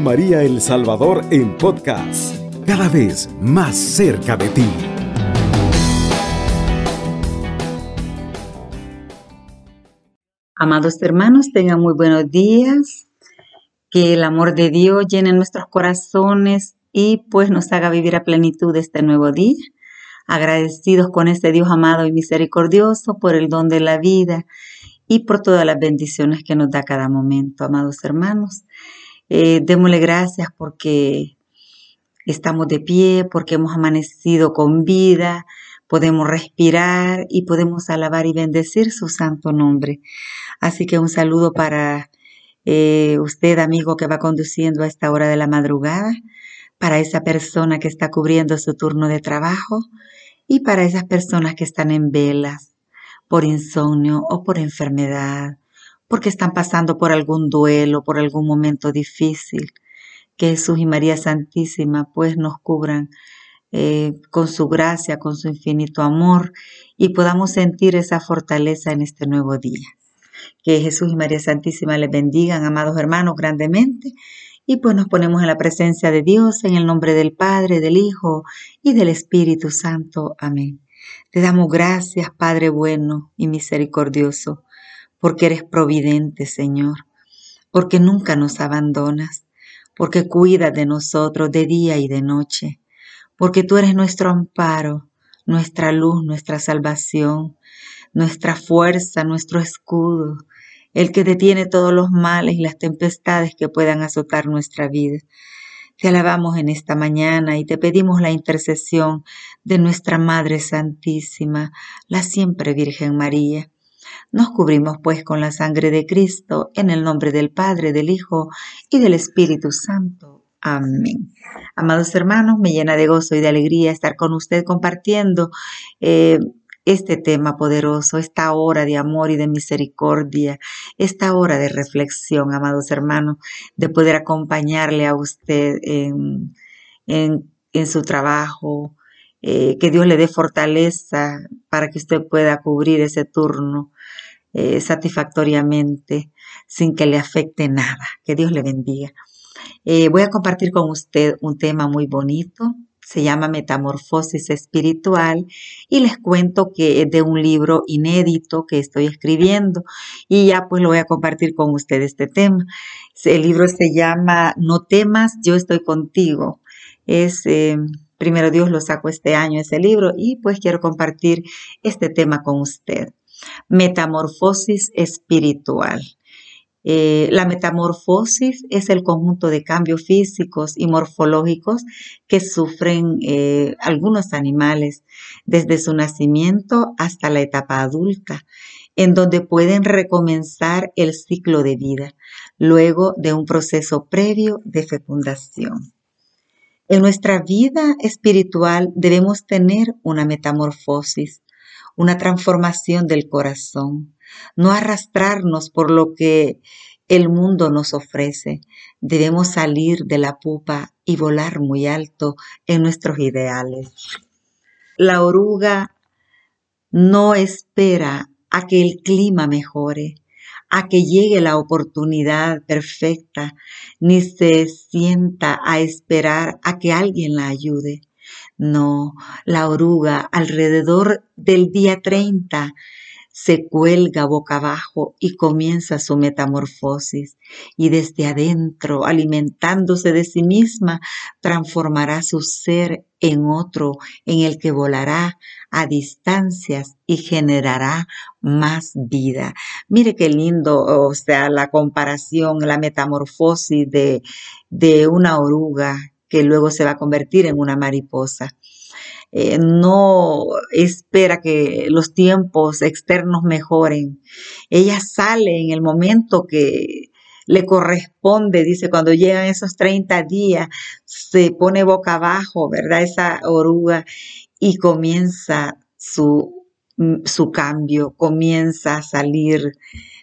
María El Salvador en podcast, cada vez más cerca de ti. Amados hermanos, tengan muy buenos días, que el amor de Dios llene nuestros corazones y pues nos haga vivir a plenitud este nuevo día. Agradecidos con este Dios amado y misericordioso por el don de la vida y por todas las bendiciones que nos da cada momento, amados hermanos. Eh, démosle gracias porque estamos de pie, porque hemos amanecido con vida, podemos respirar y podemos alabar y bendecir su santo nombre. Así que un saludo para eh, usted, amigo, que va conduciendo a esta hora de la madrugada, para esa persona que está cubriendo su turno de trabajo y para esas personas que están en velas por insomnio o por enfermedad, porque están pasando por algún duelo, por algún momento difícil. Que Jesús y María Santísima pues nos cubran eh, con su gracia, con su infinito amor y podamos sentir esa fortaleza en este nuevo día. Que Jesús y María Santísima les bendigan, amados hermanos, grandemente. Y pues nos ponemos en la presencia de Dios, en el nombre del Padre, del Hijo y del Espíritu Santo. Amén. Te damos gracias, Padre bueno y misericordioso, porque eres providente, Señor, porque nunca nos abandonas, porque cuidas de nosotros de día y de noche, porque tú eres nuestro amparo, nuestra luz, nuestra salvación, nuestra fuerza, nuestro escudo, el que detiene todos los males y las tempestades que puedan azotar nuestra vida. Te alabamos en esta mañana y te pedimos la intercesión de nuestra Madre Santísima, la siempre Virgen María. Nos cubrimos pues con la sangre de Cristo en el nombre del Padre, del Hijo y del Espíritu Santo. Amén. Amados hermanos, me llena de gozo y de alegría estar con usted compartiendo eh, este tema poderoso, esta hora de amor y de misericordia, esta hora de reflexión, amados hermanos, de poder acompañarle a usted en, su trabajo, eh, que Dios le dé fortaleza para que usted pueda cubrir ese turno eh, satisfactoriamente sin que le afecte nada. Que Dios le bendiga. Eh, voy a compartir con usted un tema muy bonito se llama Metamorfosis Espiritual y les cuento que es de un libro inédito que estoy escribiendo y ya pues lo voy a compartir con ustedes este tema. El libro se llama No temas, yo estoy contigo. Es, primero Dios lo sacó este año ese libro y pues quiero compartir este tema con usted. Metamorfosis espiritual. Eh, la metamorfosis es el conjunto de cambios físicos y morfológicos que sufren eh, algunos animales desde su nacimiento hasta la etapa adulta, en donde pueden recomenzar el ciclo de vida luego de un proceso previo de fecundación. En nuestra vida espiritual debemos tener una metamorfosis, una transformación del corazón, no arrastrarnos por lo que el mundo nos ofrece. Debemos salir de la pupa y volar muy alto en nuestros ideales. La oruga no espera a que el clima mejore, a que llegue la oportunidad perfecta, ni se sienta a esperar a que alguien la ayude. No, la oruga alrededor del día 30 se cuelga boca abajo y comienza su metamorfosis y desde adentro, alimentándose de sí misma, transformará su ser en otro en el que volará a distancias y generará más vida. Mire qué lindo, o sea, la comparación, la metamorfosis de, de una oruga que luego se va a convertir en una mariposa. Eh, no espera que los tiempos externos mejoren. Ella sale en el momento que le corresponde, dice, cuando llegan esos 30 días, se pone boca abajo, ¿verdad? Esa oruga y comienza su, mm, su cambio, comienza a salir,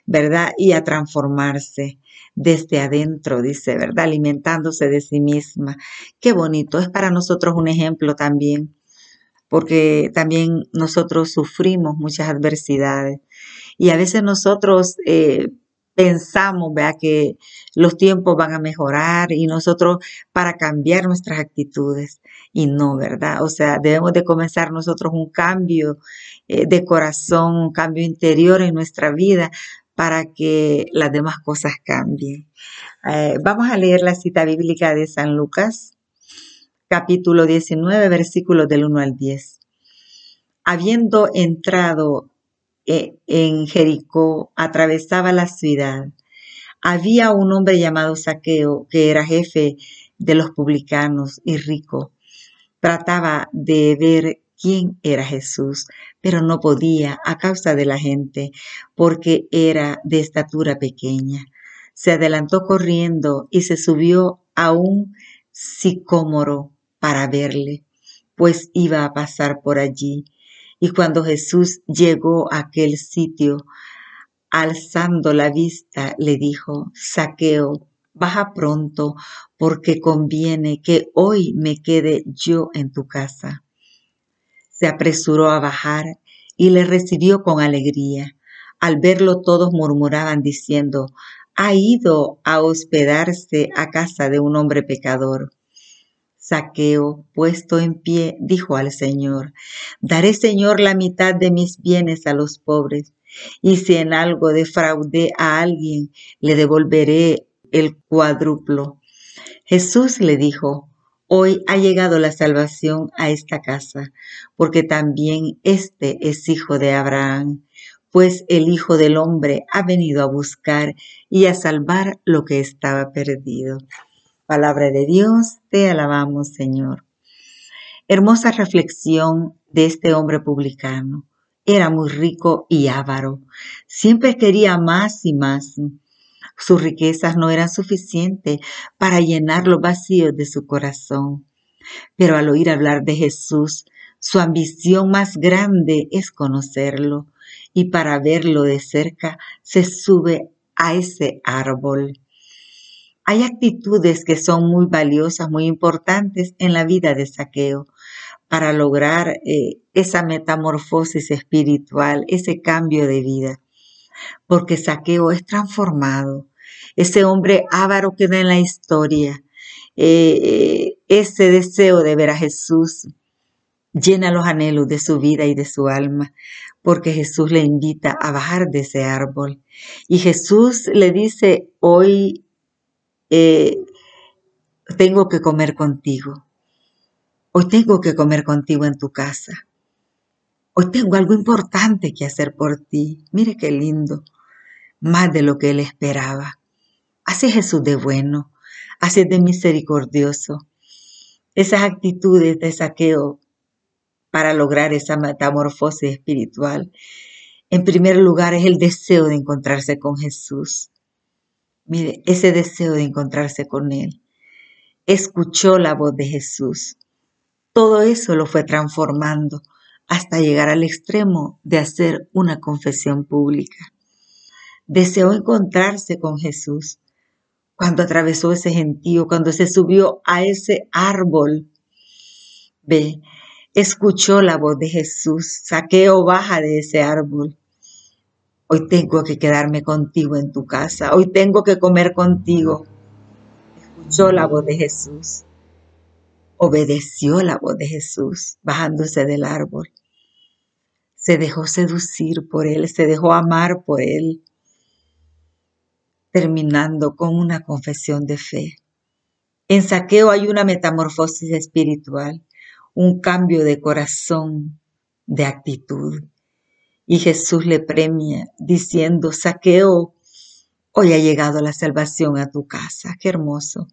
¿verdad? Y a transformarse desde adentro, dice, ¿verdad? Alimentándose de sí misma. Qué bonito, es para nosotros un ejemplo también porque también nosotros sufrimos muchas adversidades y a veces nosotros eh, pensamos, que los tiempos van a mejorar y nosotros para cambiar nuestras actitudes. Y no, ¿verdad? O sea, debemos de comenzar nosotros un cambio eh, de corazón, un cambio interior en nuestra vida para que las demás cosas cambien. Eh, vamos a leer la cita bíblica de San Lucas, capítulo 19, versículos del 1 al 10. Habiendo entrado eh, en Jericó, atravesaba la ciudad. Había un hombre llamado Saqueo, que era jefe de los publicanos y rico. Trataba de ver quién era Jesús, pero no podía a causa de la gente, porque era de estatura pequeña. Se adelantó corriendo y se subió a un sicómoro para verle, pues iba a pasar por allí. Y cuando Jesús llegó a aquel sitio, alzando la vista, le dijo, Saqueo, baja pronto, porque conviene que hoy me quede yo en tu casa. Se apresuró a bajar y le recibió con alegría. Al verlo todos murmuraban diciendo, ha ido a hospedarse a casa de un hombre pecador. Saqueo, puesto en pie, dijo al Señor, Daré, Señor, la mitad de mis bienes a los pobres, y si en algo defraudé a alguien, le devolveré el cuádruplo. Jesús le dijo, Hoy ha llegado la salvación a esta casa, porque también este es hijo de Abraham, pues el Hijo del Hombre ha venido a buscar y a salvar lo que estaba perdido. Palabra de Dios, te alabamos Señor. Hermosa reflexión de este hombre publicano. Era muy rico y avaro. Siempre quería más y más. Sus riquezas no eran suficientes para llenar los vacíos de su corazón. Pero al oír hablar de Jesús, su ambición más grande es conocerlo y para verlo de cerca se sube a ese árbol. Hay actitudes que son muy valiosas, muy importantes en la vida de Saqueo para lograr eh, esa metamorfosis espiritual, ese cambio de vida. Porque Saqueo es transformado. Ese hombre ávaro queda en la historia. Eh, ese deseo de ver a Jesús llena los anhelos de su vida y de su alma, porque Jesús le invita a bajar de ese árbol. Y Jesús le dice, hoy eh, tengo que comer contigo. Hoy tengo que comer contigo en tu casa. Hoy tengo algo importante que hacer por ti. Mire qué lindo. Más de lo que él esperaba. Así Jesús de bueno. Así de misericordioso. Esas actitudes de saqueo para lograr esa metamorfosis espiritual. En primer lugar es el deseo de encontrarse con Jesús. Mire, ese deseo de encontrarse con Él. Escuchó la voz de Jesús. Todo eso lo fue transformando hasta llegar al extremo de hacer una confesión pública. Deseó encontrarse con Jesús cuando atravesó ese gentío, cuando se subió a ese árbol. Ve, escuchó la voz de Jesús, saqueo baja de ese árbol Hoy tengo que quedarme contigo en tu casa. Hoy tengo que comer contigo. Escuchó la voz de Jesús. Obedeció la voz de Jesús bajándose del árbol. Se dejó seducir por él, se dejó amar por él, terminando con una confesión de fe. En saqueo hay una metamorfosis espiritual, un cambio de corazón, de actitud. Y Jesús le premia diciendo, saqueo, hoy ha llegado la salvación a tu casa. Qué hermoso.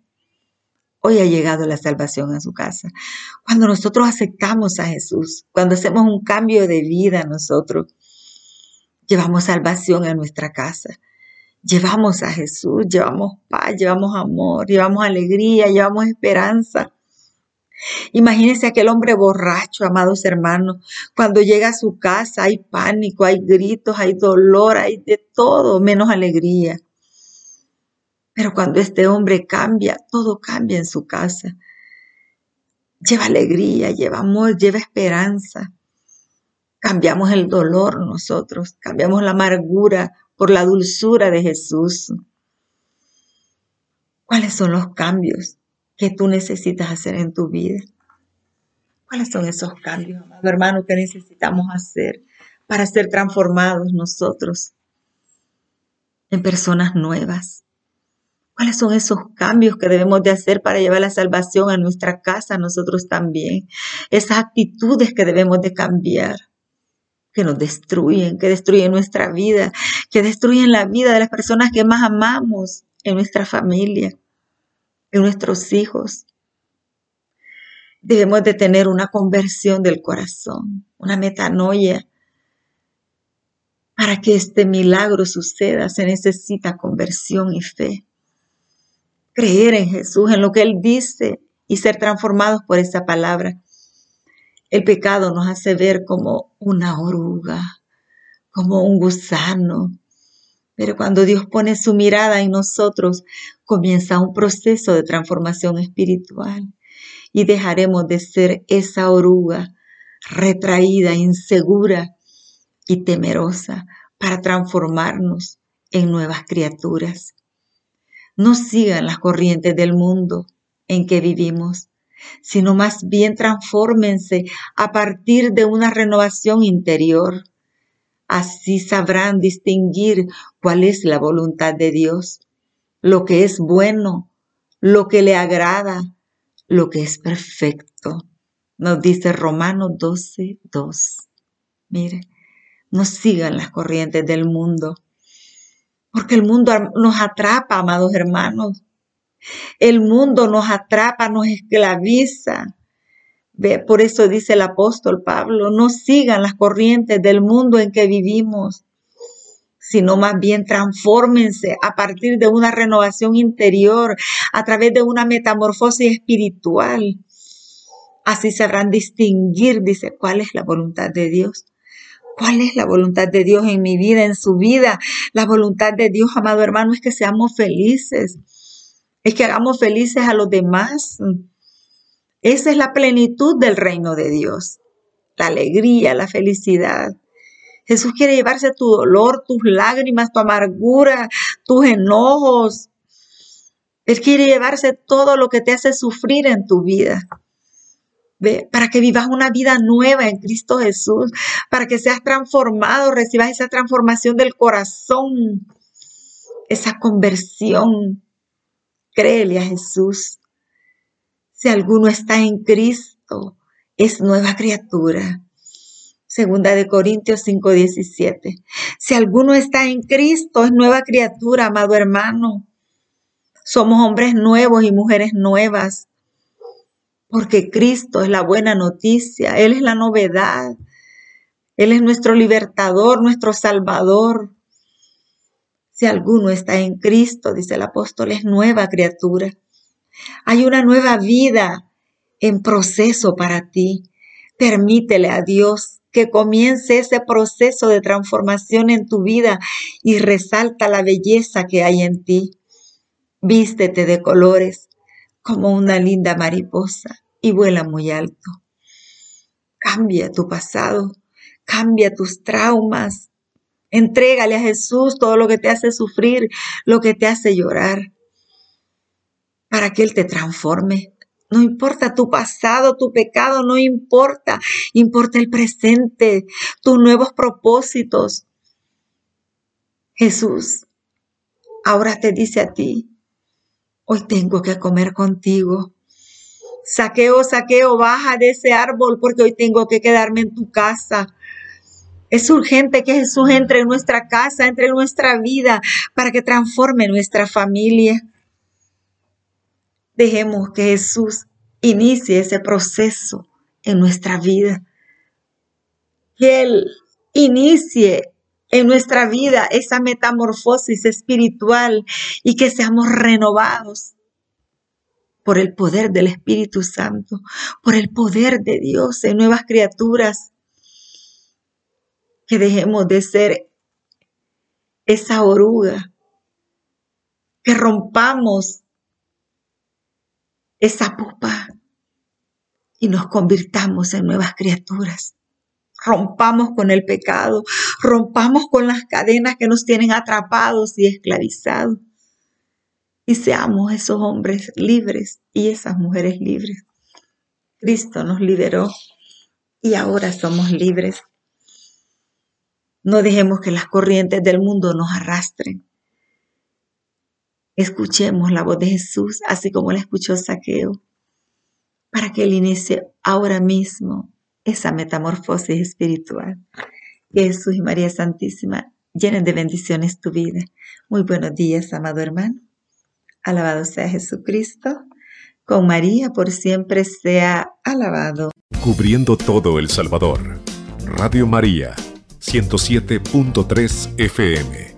Hoy ha llegado la salvación a su casa. Cuando nosotros aceptamos a Jesús, cuando hacemos un cambio de vida nosotros, llevamos salvación a nuestra casa. Llevamos a Jesús, llevamos paz, llevamos amor, llevamos alegría, llevamos esperanza. Imagínense aquel hombre borracho, amados hermanos, cuando llega a su casa hay pánico, hay gritos, hay dolor, hay de todo menos alegría. Pero cuando este hombre cambia, todo cambia en su casa. Lleva alegría, lleva amor, lleva esperanza. Cambiamos el dolor nosotros, cambiamos la amargura por la dulzura de Jesús. ¿Cuáles son los cambios que tú necesitas hacer en tu vida? ¿Cuáles son esos cambios, amado hermano, que necesitamos hacer para ser transformados nosotros en personas nuevas? ¿Cuáles son esos cambios que debemos de hacer para llevar la salvación a nuestra casa, nosotros también? Esas actitudes que debemos de cambiar, que nos destruyen, que destruyen nuestra vida, que destruyen la vida de las personas que más amamos en nuestra familia, en nuestros hijos. Debemos de tener una conversión del corazón, una metanoia. Para que este milagro suceda se necesita conversión y fe. Creer en Jesús, en lo que Él dice y ser transformados por esa palabra. El pecado nos hace ver como una oruga, como un gusano. Pero cuando Dios pone su mirada en nosotros, comienza un proceso de transformación espiritual y dejaremos de ser esa oruga retraída, insegura y temerosa para transformarnos en nuevas criaturas. No sigan las corrientes del mundo en que vivimos, sino más bien transfórmense a partir de una renovación interior. Así sabrán distinguir cuál es la voluntad de Dios, lo que es bueno, lo que le agrada, lo que es perfecto. Nos dice Romanos 12, 2. Mire, no sigan las corrientes del mundo, porque el mundo nos atrapa, amados hermanos. El mundo nos atrapa, nos esclaviza. Por eso dice el apóstol Pablo, no sigan las corrientes del mundo en que vivimos, sino más bien transfórmense a partir de una renovación interior, a través de una metamorfosis espiritual. Así sabrán distinguir, dice, cuál es la voluntad de Dios. ¿Cuál es la voluntad de Dios en mi vida, en su vida? La voluntad de Dios, amado hermano, es que seamos felices. Es que hagamos felices a los demás. Esa es la plenitud del reino de Dios. La alegría, la felicidad. Jesús quiere llevarse tu dolor, tus lágrimas, tu amargura, tus enojos. Él quiere llevarse todo lo que te hace sufrir en tu vida. Para que vivas una vida nueva en Cristo Jesús, para que seas transformado, recibas esa transformación del corazón, esa conversión. Créele a Jesús. Si alguno está en Cristo, es nueva criatura. Segunda de Corintios 5:17. Si alguno está en Cristo, es nueva criatura, amado hermano. Somos hombres nuevos y mujeres nuevas. Porque Cristo es la buena noticia, Él es la novedad. Él es nuestro libertador, nuestro salvador. Si alguno está en Cristo, dice el apóstol, es nueva criatura. Hay una nueva vida en proceso para ti. Permítele a Dios que comience ese proceso de transformación en tu vida y resalta la belleza que hay en ti. Vístete de colores como una linda mariposa y vuela muy alto. Cambia tu pasado, cambia tus traumas. Entrégale a Jesús todo lo que te hace sufrir, lo que te hace llorar, para que Él te transforme, no importa tu pasado, tu pecado, no importa. Importa el presente, tus nuevos propósitos. Jesús ahora te dice a ti, hoy tengo que comer contigo. Saqueo, saqueo, baja de ese árbol porque hoy tengo que quedarme en tu casa. Es urgente que Jesús entre en nuestra casa, entre en nuestra vida, para que transforme nuestra familia. Dejemos que Jesús inicie ese proceso en nuestra vida. Que Él inicie en nuestra vida esa metamorfosis espiritual y que seamos renovados por el poder del Espíritu Santo, por el poder de Dios en nuevas criaturas. Que dejemos de ser esa oruga, que rompamos esa pupa y nos convirtamos en nuevas criaturas rompamos con el pecado, rompamos con las cadenas que nos tienen atrapados y esclavizados. Y seamos esos hombres libres y esas mujeres libres. Cristo nos liberó y ahora somos libres. No dejemos que las corrientes del mundo nos arrastren. Escuchemos la voz de Jesús, así como la escuchó Saqueo, para que Él inicie ahora mismo esa metamorfosis espiritual. Jesús y María Santísima llenen de bendiciones tu vida. Muy buenos días, amado hermano. Alabado sea Jesucristo. Con María por siempre sea alabado. Cubriendo todo El Salvador. Radio María, 107.3 FM.